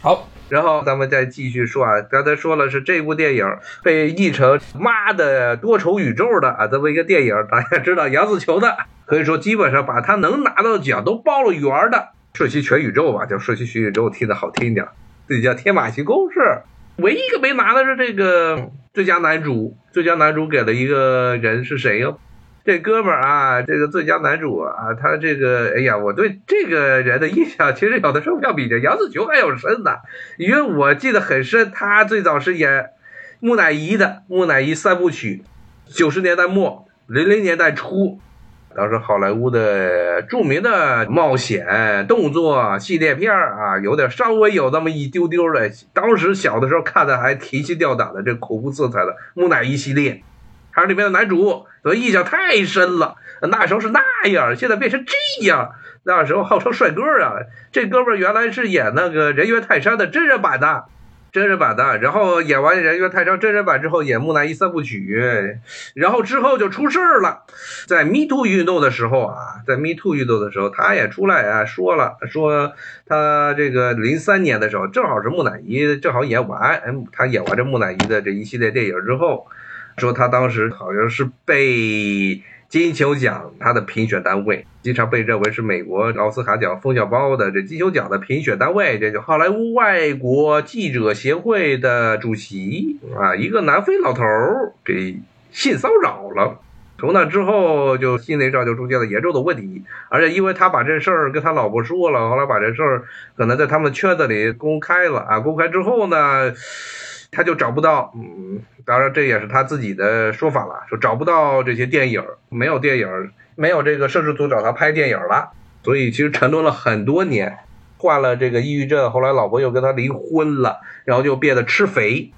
好，然后咱们再继续说啊，刚才说了是这部电影被译成“妈的多重宇宙”的啊这么一个电影，大家知道杨紫琼的，可以说基本上把她能拿到的奖都包了圆的，瞬息全宇宙吧，叫瞬息全宇宙，听的好听一点。这叫天马行空是，唯一一个没拿的是这个最佳男主，最佳男主给了一个人是谁哟？这哥们儿啊，这个最佳男主啊，他这个，哎呀，我对这个人的印象其实有的时候要比这杨紫琼还要深呢，因为我记得很深，他最早是演木乃伊的木乃伊三部曲，九十年代末零零年代初，当时好莱坞的著名的冒险动作系列片儿啊，有点稍微有那么一丢丢的，当时小的时候看的还提心吊胆的，这恐怖色彩的木乃伊系列。还是里面的男主，所以印象太深了。那时候是那样，现在变成这样。那时候号称帅哥啊，这哥们原来是演那个人猿泰山的真人版的，真人版的。然后演完人猿泰山真人版之后，演木乃伊三部曲，然后之后就出事儿了。在 Me Too 运动的时候啊，在 Me Too 运动的时候，他也出来啊说了，说他这个零三年的时候，正好是木乃伊正好演完，嗯，他演完这木乃伊的这一系列电影之后。说他当时好像是被金球奖他的评选单位，经常被认为是美国奥斯卡奖风向包的这金球奖的评选单位，这就好莱坞外国记者协会的主席啊，一个南非老头给性骚扰了。从那之后，就心理上就出现了严重的问题，而且因为他把这事儿跟他老婆说了，后来把这事儿可能在他们圈子里公开了啊，公开之后呢。他就找不到，嗯，当然这也是他自己的说法了，说找不到这些电影，没有电影，没有这个摄制组找他拍电影了，所以其实沉沦了很多年，患了这个抑郁症，后来老婆又跟他离婚了，然后就变得吃肥，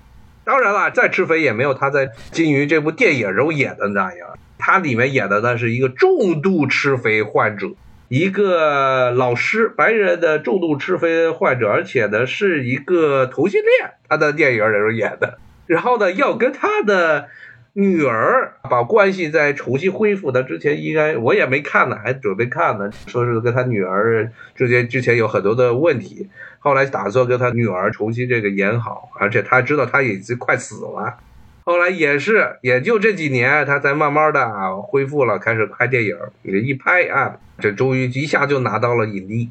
当然了，再吃肥也没有他在《金鱼》这部电影中演的那样，他里面演的那是一个重度吃肥患者。一个老师，白人的重度吃肥患者，而且呢是一个同性恋，他的电影里头演的。然后呢，要跟他的女儿把关系再重新恢复。他之前应该我也没看呢，还准备看呢。说是跟他女儿之间之前有很多的问题，后来打算跟他女儿重新这个演好，而且他知道他已经快死了。后来也是，也就这几年，他才慢慢的恢复了，开始拍电影。一拍啊，这终于一下就拿到了影帝。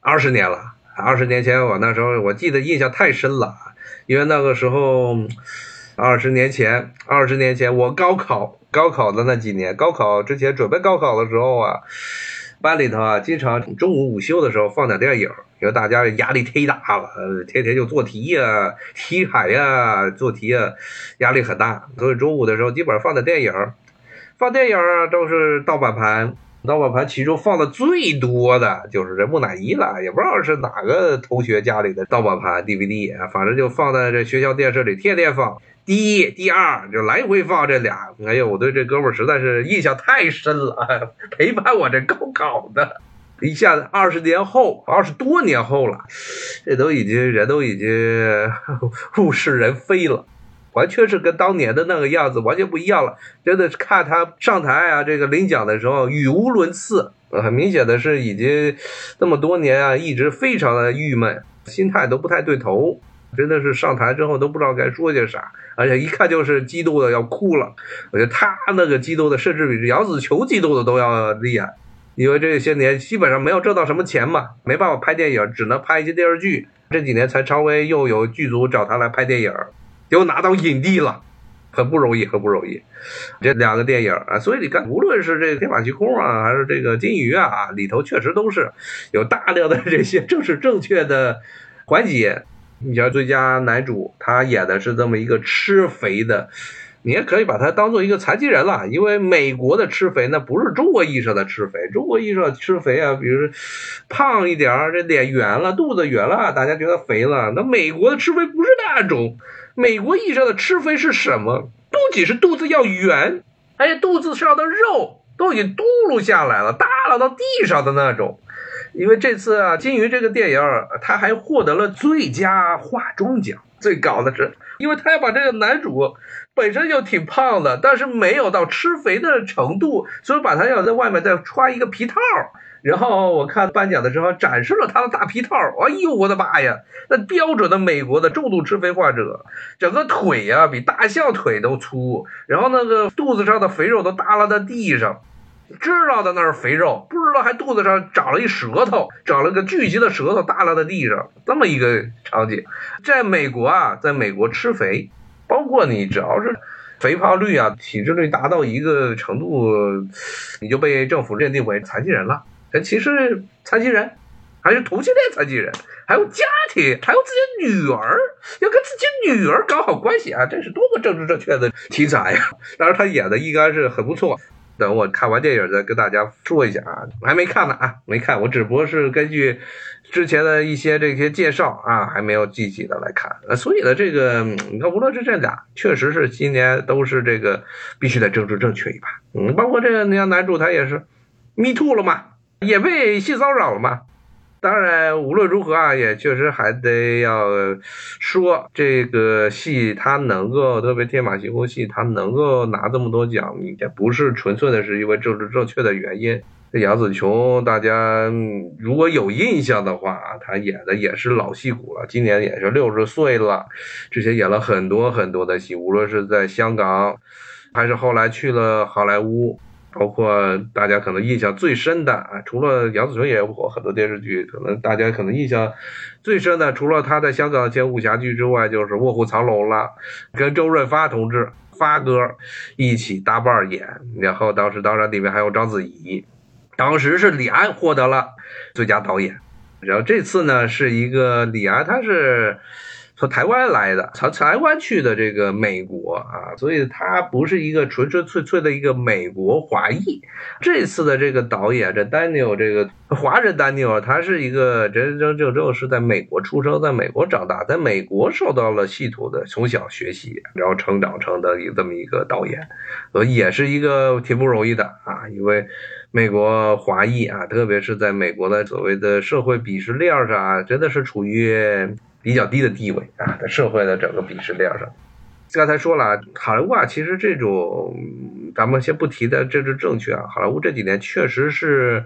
二十年了，二十年前我那时候我记得印象太深了，因为那个时候，二十年前，二十年前我高考，高考的那几年，高考之前准备高考的时候啊。班里头啊，经常中午午休的时候放点电影，因为大家压力忒大了，天天就做题呀、题海呀、做题啊，压力很大。所以中午的时候基本上放点电影，放电影啊都是盗版盘，盗版盘其中放的最多的就是这木乃伊了，也不知道是哪个同学家里的盗版盘 DVD，反正就放在这学校电视里，天天放。第一、第二就来回放这俩，哎呦，我对这哥们儿实在是印象太深了，陪伴我这高考的，一下子二十年后，二十多年后了，这都已经人都已经 物是人非了，完全是跟当年的那个样子完全不一样了。真的是看他上台啊，这个领奖的时候语无伦次，很明显的是已经这么多年啊，一直非常的郁闷，心态都不太对头。真的是上台之后都不知道该说些啥，而且一看就是激动的要哭了。我觉得他那个激动的，甚至比杨紫琼激动的都要厉害，因为这些年基本上没有挣到什么钱嘛，没办法拍电影，只能拍一些电视剧。这几年才稍微又有剧组找他来拍电影，又拿到影帝了，很不容易，很不容易。这两个电影啊，所以你看，无论是这个天马行空啊，还是这个金鱼啊，里头确实都是有大量的这些正是正确的环节。你像最佳男主，他演的是这么一个吃肥的，你也可以把他当做一个残疾人了。因为美国的吃肥，那不是中国意义上的吃肥。中国意义上吃肥啊，比如胖一点儿，这脸圆了，肚子圆了，大家觉得肥了。那美国的吃肥不是那种，美国意义上的吃肥是什么？不仅是肚子要圆，而且肚子上的肉都已经嘟噜下来了，耷拉到地上的那种。因为这次啊，《金鱼》这个电影，他还获得了最佳化妆奖。最高的是，因为他要把这个男主本身就挺胖的，但是没有到吃肥的程度，所以把他要在外面再穿一个皮套，然后我看颁奖的时候展示了他的大皮套，哎呦我的妈呀，那标准的美国的重度吃肥患者，整个腿呀比大象腿都粗，然后那个肚子上的肥肉都耷拉在地上，知道的那是肥肉，不知道还肚子上长了一舌头，长了个巨型的舌头耷拉在地上，这么一个场景，在美国啊，在美国吃肥，包括你只要是。肥胖率啊，体脂率达到一个程度，你就被政府认定为残疾人了。但其实残疾人还是同性恋残疾人，还有家庭，还有自己女儿，要跟自己女儿搞好关系啊！这是多么政治正确的题材呀！当然他演的应该是很不错。等我看完电影再跟大家说一下啊，还没看呢啊，没看，我只不过是根据之前的一些这些介绍啊，还没有具体的来看。所以呢，这个你看，无论是这俩，确实是今年都是这个必须得政治正确一把。嗯，包括这个你看男主他也是，me too 了嘛，也被性骚扰了嘛。当然，无论如何啊，也确实还得要说这个戏，它能够特别天马行空戏，它能够拿这么多奖，也不是纯粹的是因为政治正确的原因。这杨紫琼，大家如果有印象的话，她演的也是老戏骨了，今年也是六十岁了，之前演了很多很多的戏，无论是在香港，还是后来去了好莱坞。包括大家可能印象最深的啊，除了杨紫琼也演过很多电视剧，可能大家可能印象最深的，除了他在香港演武侠剧之外，就是《卧虎藏龙》了，跟周润发同志发哥一起搭伴演。然后当时当然里面还有章子怡，当时是李安获得了最佳导演。然后这次呢是一个李安，他是。从台湾来的，从台湾去的这个美国啊，所以他不是一个纯纯粹粹的一个美国华裔。这次的这个导演，这 Daniel 这个华人 Daniel，他是一个真真正正是在美国出生，在美国长大，在美国受到了系统的从小学习，然后成长成的这么一个导演，呃，也是一个挺不容易的啊，因为美国华裔啊，特别是在美国的所谓的社会鄙视链上，真的是处于。比较低的地位啊，在社会的整个鄙视链上。刚才说了，好莱坞啊，其实这种咱们先不提的政治正确啊，好莱坞这几年确实是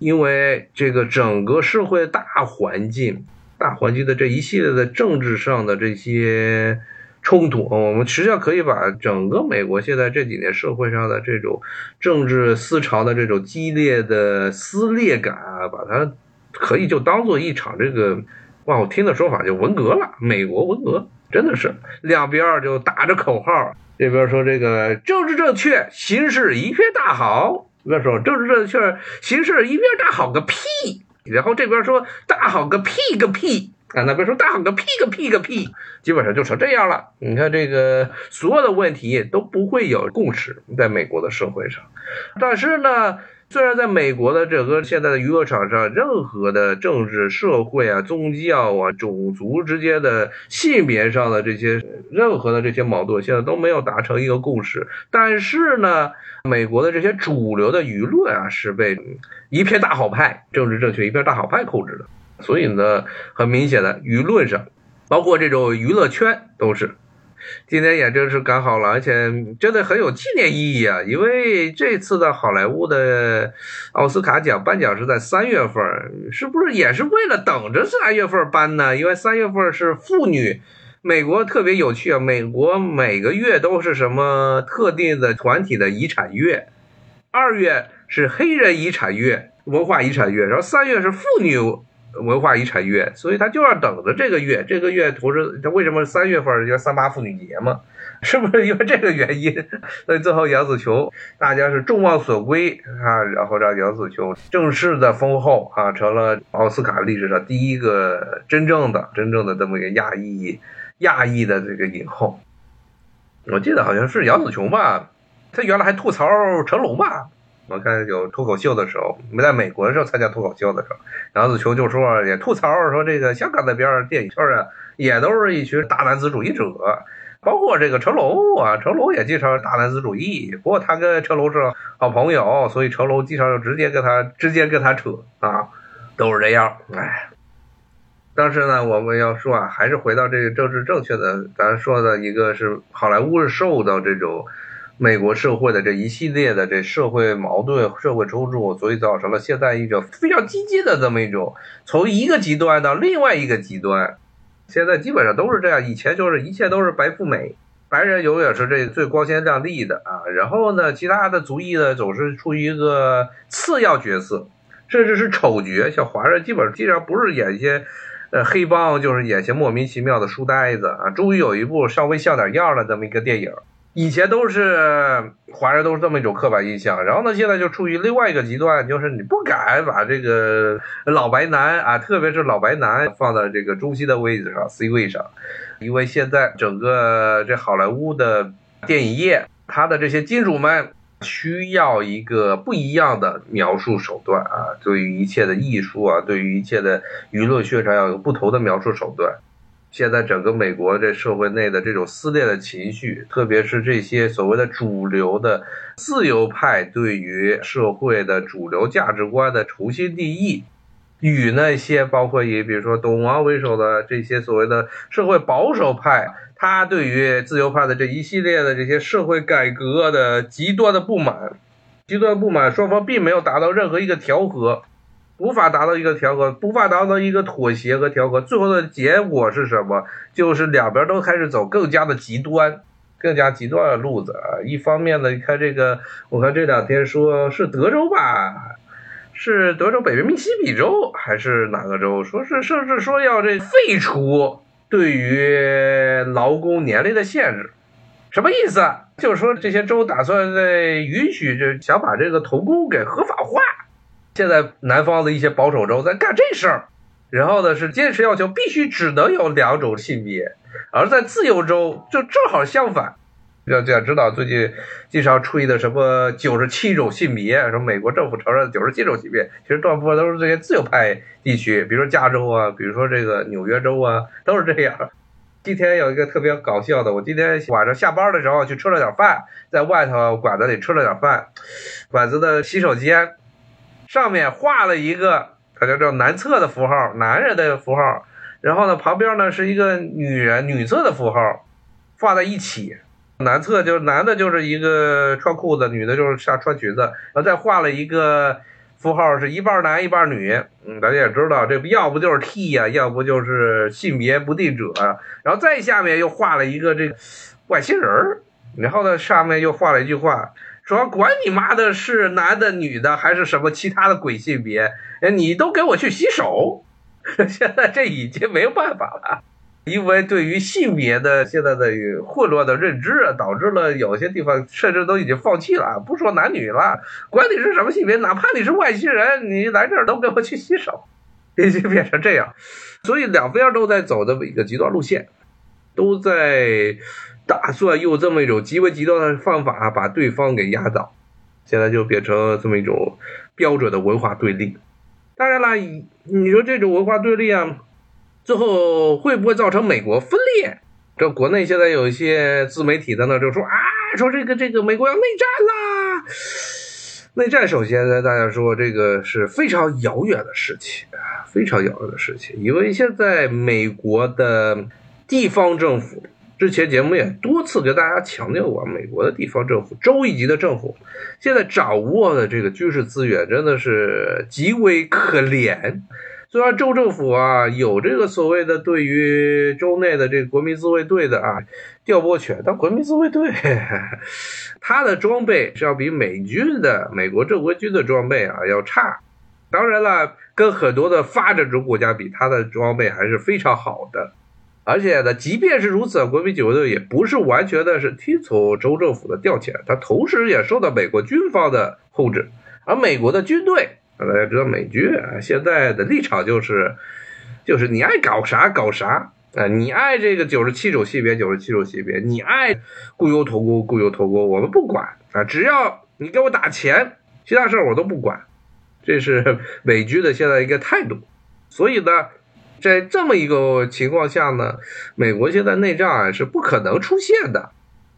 因为这个整个社会大环境、大环境的这一系列的政治上的这些冲突，我们实际上可以把整个美国现在这几年社会上的这种政治思潮的这种激烈的撕裂感啊，把它可以就当做一场这个。哇，我听的说法就文革了，美国文革真的是。两边就打着口号，这边说这个政治正确，形势一片大好，那边说政治正确，形势一片大好个屁，然后这边说大好个屁个屁。啊，那边说大好个屁个屁个屁，基本上就成这样了。你看这个所有的问题都不会有共识，在美国的社会上，但是呢。虽然在美国的整个现在的娱乐场上，任何的政治、社会啊、宗教啊、种族之间的性别上的这些任何的这些矛盾，现在都没有达成一个共识。但是呢，美国的这些主流的舆论啊，是被一片大好派、政治正确一片大好派控制的。所以呢，很明显的舆论上，包括这种娱乐圈都是。今年也正是赶好了，而且真的很有纪念意义啊！因为这次的好莱坞的奥斯卡奖颁奖是在三月份，是不是也是为了等着三月份颁呢？因为三月份是妇女，美国特别有趣啊！美国每个月都是什么特定的团体的遗产月，二月是黑人遗产月、文化遗产月，然后三月是妇女。文化遗产月，所以他就要等着这个月。这个月同时，他为什么三月份叫三八妇女节嘛？是不是因为这个原因？所以最后杨紫琼，大家是众望所归啊，然后让杨紫琼正式的封后啊，成了奥斯卡历史上第一个真正的、真正的这么一个亚裔、亚裔的这个影后。我记得好像是杨紫琼吧，她原来还吐槽成龙吧。我看有脱口秀的时候，没在美国的时候参加脱口秀的时候，杨紫琼就说也吐槽说这个香港那边电影圈啊，也都是一群大男子主义者，包括这个成龙啊，成龙也经常大男子主义。不过他跟成龙是好朋友，所以成龙经常就直接跟他直接跟他扯啊，都是这样。哎，但是呢，我们要说啊，还是回到这个政治正确的，咱说的一个是好莱坞是受到这种。美国社会的这一系列的这社会矛盾、社会冲突，所以造成了现在一种非常激进的这么一种从一个极端到另外一个极端。现在基本上都是这样，以前就是一切都是白富美，白人永远是这最光鲜亮丽的啊。然后呢，其他的族裔呢总是处于一个次要角色，甚至是丑角。像华人基本上基本上不是演一些呃黑帮，就是演些莫名其妙的书呆子啊。终于有一部稍微像点样的这么一个电影。以前都是华人都是这么一种刻板印象，然后呢，现在就处于另外一个极端，就是你不敢把这个老白男啊，特别是老白男放在这个中心的位置上 C 位上，因为现在整个这好莱坞的电影业，他的这些金主们需要一个不一样的描述手段啊，对于一切的艺术啊，对于一切的舆论宣传要有不同的描述手段。现在整个美国这社会内的这种撕裂的情绪，特别是这些所谓的主流的自由派对于社会的主流价值观的重新定义，与那些包括以比如说董王为首的这些所谓的社会保守派，他对于自由派的这一系列的这些社会改革的极端的不满，极端不满，双方并没有达到任何一个调和。无法达到一个调和，无法达到一个妥协和调和，最后的结果是什么？就是两边都开始走更加的极端，更加极端的路子！一方面呢，你看这个，我看这两天说是德州吧，是德州北边密西比州还是哪个州？说是甚至说要这废除对于劳工年龄的限制，什么意思？就是说这些州打算在允许这想把这个童工给合法化。现在南方的一些保守州在干这事儿，然后呢是坚持要求必须只能有两种性别，而在自由州就正好相反。要要知道最近经常吹的什么九十七种性别，什么美国政府承认九十七种性别，其实大部分都是这些自由派地区，比如说加州啊，比如说这个纽约州啊，都是这样。今天有一个特别搞笑的，我今天晚上下班的时候去吃了点饭，在外头馆子里吃了点饭，馆子的洗手间。上面画了一个，它叫叫男厕的符号，男人的符号。然后呢，旁边呢是一个女人女厕的符号，放在一起。男厕就男的，就是一个穿裤子，女的就是下穿裙子。然后再画了一个符号，是一半男一半女。嗯，大家也知道，这要不就是 T 呀，要不就是性别不定者。然后再下面又画了一个这个外星人儿，然后呢上面又画了一句话。说管你妈的是男的、女的还是什么其他的鬼性别，你都给我去洗手！现在这已经没有办法了，因为对于性别的现在的混乱的认知啊，导致了有些地方甚至都已经放弃了，不说男女了，管你是什么性别，哪怕你是外星人，你来这儿都给我去洗手，已经变成这样，所以两边都在走这么一个极端路线，都在。打算用这么一种极为极端的方法把对方给压倒，现在就变成这么一种标准的文化对立。当然了，你说这种文化对立啊，最后会不会造成美国分裂？这国内现在有一些自媒体在那就说啊，说这个这个美国要内战啦。内战首先呢，大家说这个是非常遥远的事情啊，非常遥远的事情，因为现在美国的地方政府。之前节目也多次给大家强调过，美国的地方政府、州一级的政府，现在掌握的这个军事资源真的是极为可怜。虽然州政府啊有这个所谓的对于州内的这个国民自卫队的啊调拨权，但国民自卫队 他的装备是要比美军的美国正规军的装备啊要差。当然了，跟很多的发展中国家比，他的装备还是非常好的。而且呢，即便是如此，国民警卫队也不是完全的是听从州政府的调遣，它同时也受到美国军方的控制。而美国的军队，大家知道，美军现在的立场就是，就是你爱搞啥搞啥啊，你爱这个九十七种性别，九十七种性别，你爱雇佣童工，雇佣童工，我们不管啊，只要你给我打钱，其他事儿我都不管。这是美军的现在一个态度。所以呢。在这么一个情况下呢，美国现在内战啊是不可能出现的。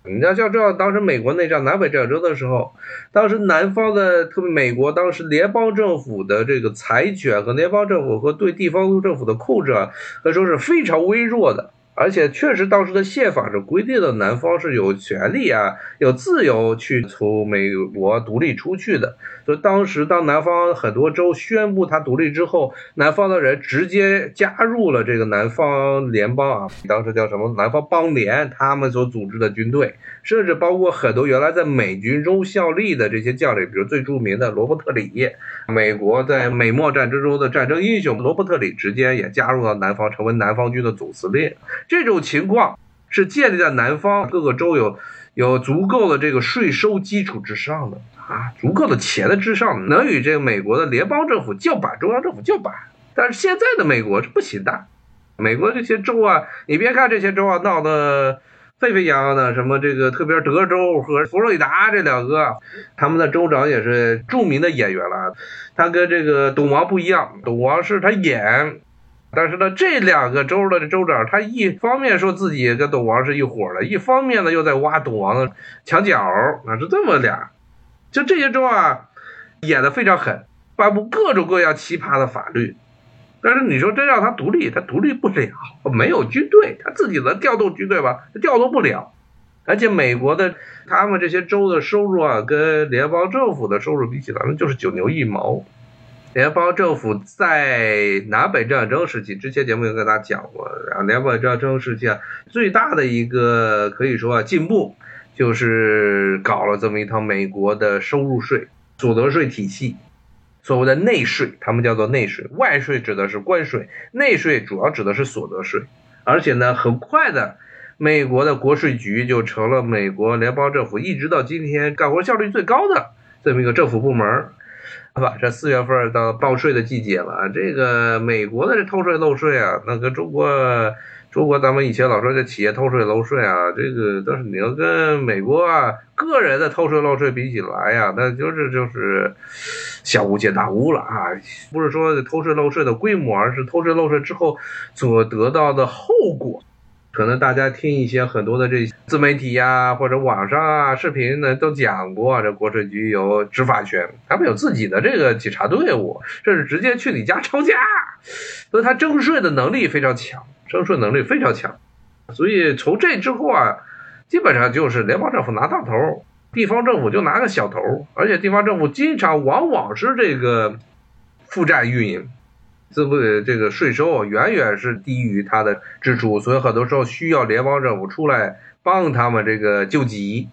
你要要知道，当时美国内战南北战争的时候，当时南方的特别美国当时联邦政府的这个财权和联邦政府和对地方政府的控制啊，可以说是非常微弱的。而且确实，当时的宪法是规定的，南方是有权利啊，有自由去从美国独立出去的。所以当时，当南方很多州宣布它独立之后，南方的人直接加入了这个南方联邦啊，当时叫什么南方邦联，他们所组织的军队，甚至包括很多原来在美军中效力的这些将领，比如最著名的罗伯特里，美国在美墨战争中的战争英雄罗伯特里，直接也加入了南方，成为南方军的总司令。这种情况是建立在南方各个州有有足够的这个税收基础之上的啊，足够的钱的之上，能与这个美国的联邦政府叫板，中央政府叫板。但是现在的美国是不行的，美国这些州啊，你别看这些州啊闹得沸沸扬扬的，什么这个特别德州和佛罗里达这两个，他们的州长也是著名的演员了，他跟这个董王不一样，董王是他演。但是呢，这两个州的州长，他一方面说自己跟董王是一伙的，一方面呢又在挖董王的墙角，啊，是这么俩。就这些州啊，演的非常狠，颁布各种各样奇葩的法律。但是你说真让他独立，他独立不了，没有军队，他自己能调动军队吧？他调动不了。而且美国的他们这些州的收入啊，跟联邦政府的收入比起来，那就是九牛一毛。联邦政府在南北战争时期，之前节目有跟大家讲过，然后南北战争时期啊，最大的一个可以说啊进步，就是搞了这么一套美国的收入税、所得税体系，所谓的内税，他们叫做内税，外税指的是关税，内税主要指的是所得税，而且呢，很快的，美国的国税局就成了美国联邦政府一直到今天干活效率最高的这么一个政府部门。吧，这四月份到报税的季节了。这个美国的这偷税漏税啊，那跟中国，中国咱们以前老说这企业偷税漏税啊，这个但是你要跟美国啊个人的偷税漏税比起来呀，那就是就是小巫见大巫了啊！不是说偷税漏税的规模，而是偷税漏税之后所得到的后果。可能大家听一些很多的这自媒体呀，或者网上啊视频呢，都讲过这国税局有执法权，他们有自己的这个稽查队伍，甚至直接去你家抄家，所以他征税的能力非常强，征税能力非常强。所以从这之后啊，基本上就是联邦政府拿大头，地方政府就拿个小头，而且地方政府经常往往是这个负债运营。这不这个税收远远是低于他的支出，所以很多时候需要联邦政府出来帮他们这个救急。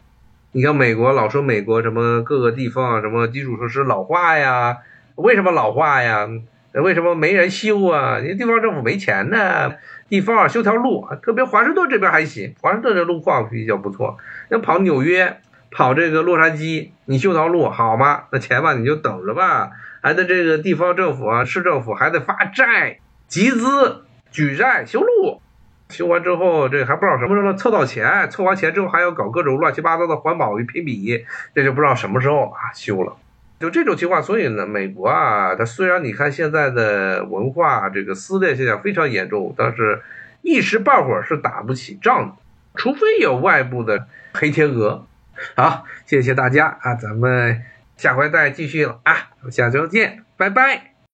你看美国老说美国什么各个地方什么基础设施老化呀？为什么老化呀？为什么没人修啊？因为地方政府没钱呢。地方修条路，特别华盛顿这边还行，华盛顿的路况比较不错。要跑纽约、跑这个洛杉矶，你修条路好吗？那钱吧你就等着吧。还得这个地方政府啊，市政府还得发债集资举债修路，修完之后这还不知道什么时候凑到钱，凑完钱之后还要搞各种乱七八糟的环保与评比，这就不知道什么时候啊修了。就这种情况，所以呢，美国啊，它虽然你看现在的文化这个撕裂现象非常严重，但是一时半会儿是打不起仗的，除非有外部的黑天鹅。好，谢谢大家啊，咱们。下回再继续了啊，下周见，拜拜。